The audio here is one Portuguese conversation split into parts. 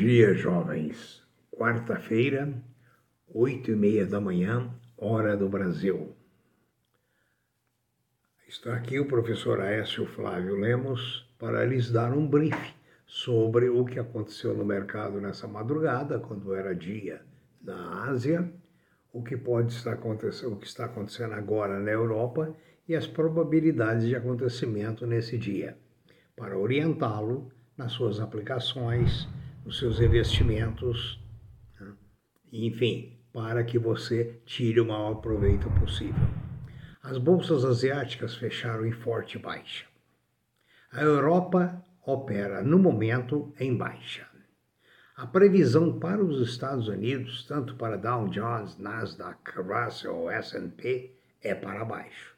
dia, jovens. Quarta-feira, oito e meia da manhã, hora do Brasil. Está aqui o professor Aécio Flávio Lemos para lhes dar um brief sobre o que aconteceu no mercado nessa madrugada, quando era dia na Ásia, o que pode estar acontecendo, o que está acontecendo agora na Europa e as probabilidades de acontecimento nesse dia, para orientá-lo nas suas aplicações os seus investimentos, né? enfim, para que você tire o maior proveito possível. As bolsas asiáticas fecharam em forte baixa. A Europa opera, no momento, em baixa. A previsão para os Estados Unidos, tanto para Dow Jones, Nasdaq, Russell, S&P, é para baixo.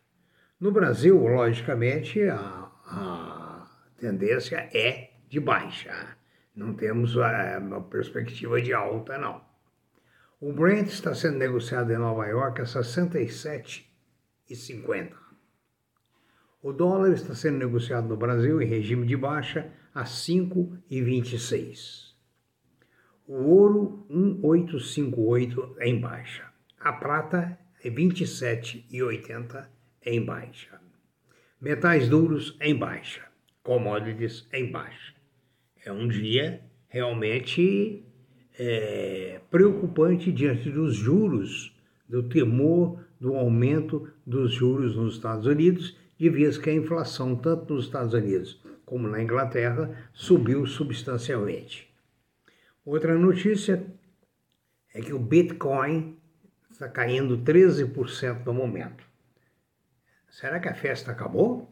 No Brasil, logicamente, a, a tendência é de baixa. Não temos é, uma perspectiva de alta, não. O Brent está sendo negociado em Nova York a 67,50. O dólar está sendo negociado no Brasil em regime de baixa a 5,26. O ouro 1858 em baixa. A prata é 27,80 em baixa. Metais duros em baixa. Commodities em baixa é um dia realmente é, preocupante diante dos juros, do temor do aumento dos juros nos Estados Unidos, de vez que a inflação, tanto nos Estados Unidos como na Inglaterra, subiu substancialmente. Outra notícia é que o Bitcoin está caindo 13% no momento. Será que a festa acabou?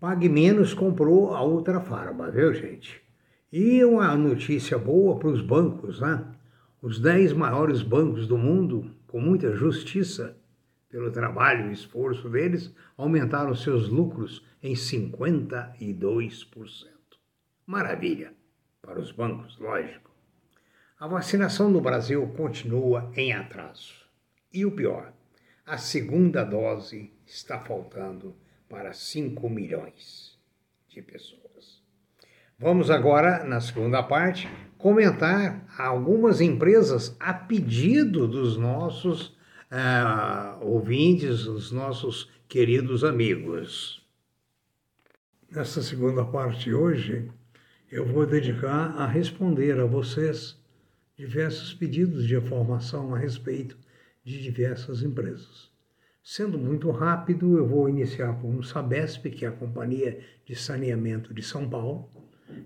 Pague Menos comprou a Ultra Farma, viu, gente? E uma notícia boa para os bancos, né? Os 10 maiores bancos do mundo, com muita justiça, pelo trabalho e esforço deles, aumentaram seus lucros em 52%. Maravilha para os bancos, lógico. A vacinação no Brasil continua em atraso. E o pior, a segunda dose está faltando para 5 milhões de pessoas. Vamos agora, na segunda parte, comentar algumas empresas a pedido dos nossos uh, ouvintes, dos nossos queridos amigos. Nessa segunda parte hoje, eu vou dedicar a responder a vocês diversos pedidos de informação a respeito de diversas empresas. Sendo muito rápido, eu vou iniciar com o Sabesp, que é a Companhia de Saneamento de São Paulo,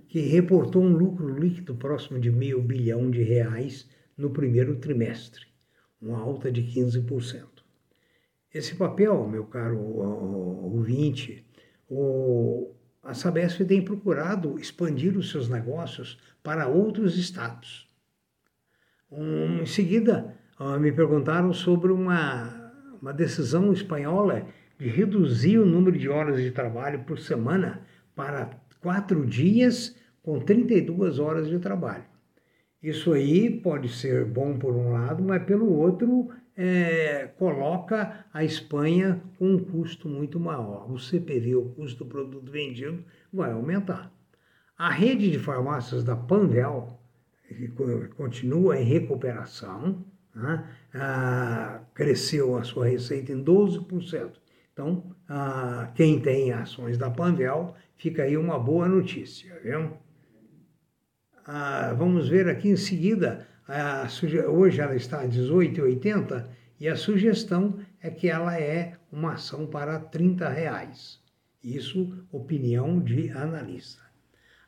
que reportou um lucro líquido próximo de meio bilhão de reais no primeiro trimestre, uma alta de 15%. Esse papel, meu caro ouvinte, o, a Sabesp tem procurado expandir os seus negócios para outros estados. Um, em seguida, me perguntaram sobre uma uma decisão espanhola de reduzir o número de horas de trabalho por semana para quatro dias com 32 horas de trabalho. Isso aí pode ser bom por um lado, mas pelo outro é, coloca a Espanha com um custo muito maior. O CPV, o custo do produto vendido, vai aumentar. A rede de farmácias da Panvel, que continua em recuperação, né? ah, cresceu a sua receita em 12%. Então, ah, quem tem ações da Panvel, fica aí uma boa notícia, viu? Ah, vamos ver aqui em seguida, hoje ela está a 18,80 e a sugestão é que ela é uma ação para 30 reais. Isso, opinião de analista.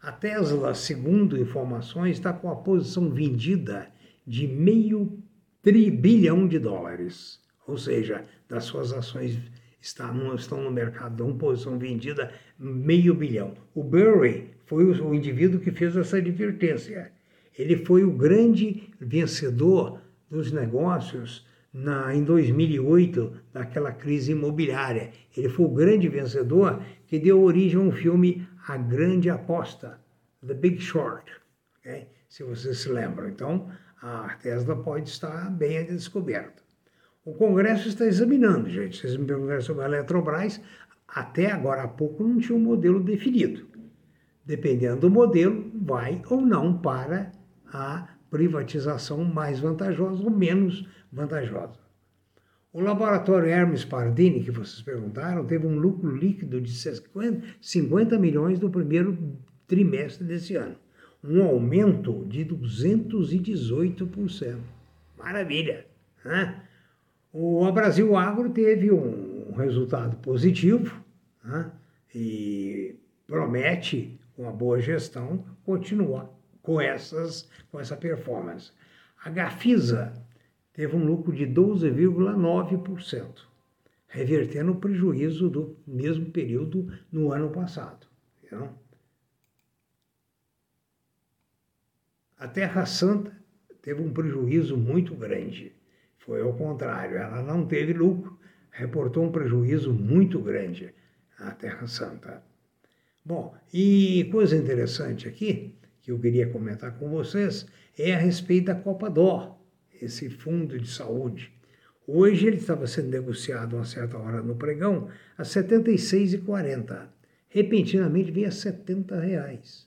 A Tesla, segundo informações, está com a posição vendida de meio tribilhão de dólares. Ou seja, das suas ações estão, estão no mercado, dão posição vendida meio bilhão. O Burry foi o, indivíduo que fez essa advertência. Ele foi o grande vencedor dos negócios na, em 2008, daquela crise imobiliária. Ele foi o grande vencedor que deu origem a um filme A Grande Aposta, The Big Short, okay? se vocês se lembram. Então, a Tesla pode estar bem descoberta. O Congresso está examinando, gente. Vocês me perguntaram sobre a Eletrobras, até agora há pouco não tinha um modelo definido. dependendo do modelo, vai ou não para a privatização mais vantajosa ou menos vantajosa. O laboratório Hermes Pardini, que vocês perguntaram, teve um lucro líquido de 50 milhões no primeiro trimestre desse ano, um aumento de 218%. Maravilha! Né? O Brasil Agro teve um resultado positivo né? e promete, com uma boa gestão, continuar com, essas, com essa performance. A Gafisa teve um lucro de 12,9%, revertendo o prejuízo do mesmo período no ano passado. A Terra Santa teve um prejuízo muito grande. Foi ao contrário, ela não teve lucro, reportou um prejuízo muito grande a Terra Santa. Bom, e coisa interessante aqui, que eu queria comentar com vocês, é a respeito da Copa Dó esse fundo de saúde. Hoje ele estava sendo negociado a uma certa hora no pregão a R$ 76,40. Repentinamente veio a 70 reais.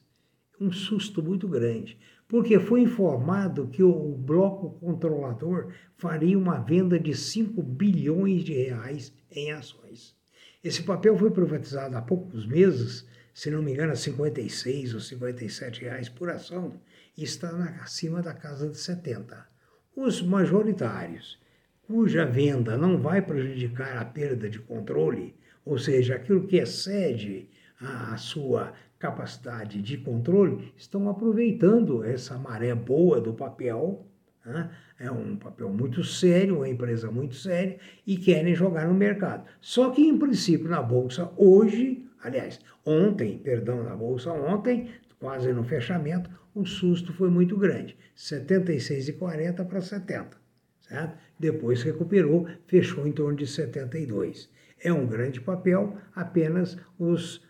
Um susto muito grande, porque foi informado que o bloco controlador faria uma venda de 5 bilhões de reais em ações. Esse papel foi privatizado há poucos meses, se não me engano, a 56 ou 57 reais por ação, e está acima da casa de 70. Os majoritários, cuja venda não vai prejudicar a perda de controle, ou seja, aquilo que excede a sua capacidade de controle, estão aproveitando essa maré boa do papel. Né? É um papel muito sério, uma empresa muito séria, e querem jogar no mercado. Só que, em princípio, na Bolsa, hoje, aliás, ontem, perdão, na Bolsa ontem, quase no fechamento, o susto foi muito grande, 76,40 para 70, certo? Depois recuperou, fechou em torno de 72. É um grande papel, apenas os,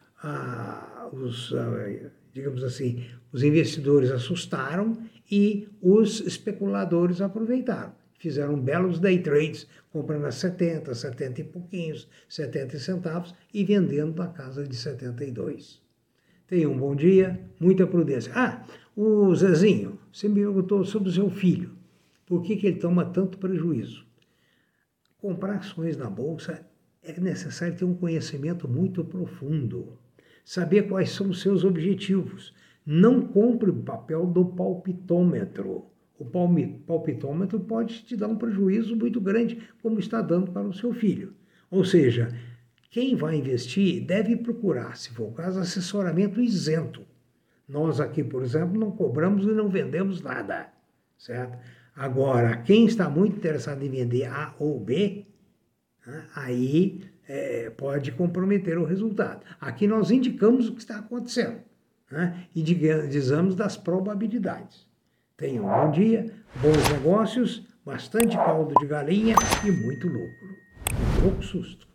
os digamos assim, os investidores assustaram e os especuladores aproveitaram. Fizeram belos day trades, comprando a 70, 70 e pouquinhos, 70 centavos e vendendo na casa de 72. Tenha um bom dia, muita prudência. Ah, o Zezinho, você me perguntou sobre o seu filho. Por que, que ele toma tanto prejuízo? Comprar ações na bolsa é necessário ter um conhecimento muito profundo, saber quais são os seus objetivos. Não compre o papel do palpitômetro. O palpitômetro pode te dar um prejuízo muito grande, como está dando para o seu filho. Ou seja, quem vai investir deve procurar, se for o caso, assessoramento isento nós aqui, por exemplo, não cobramos e não vendemos nada, certo? Agora, quem está muito interessado em vender A ou B, né, aí é, pode comprometer o resultado. Aqui nós indicamos o que está acontecendo né, e dizemos das probabilidades. Tenham um bom dia, bons negócios, bastante caldo de galinha e muito lucro. Um pouco susto.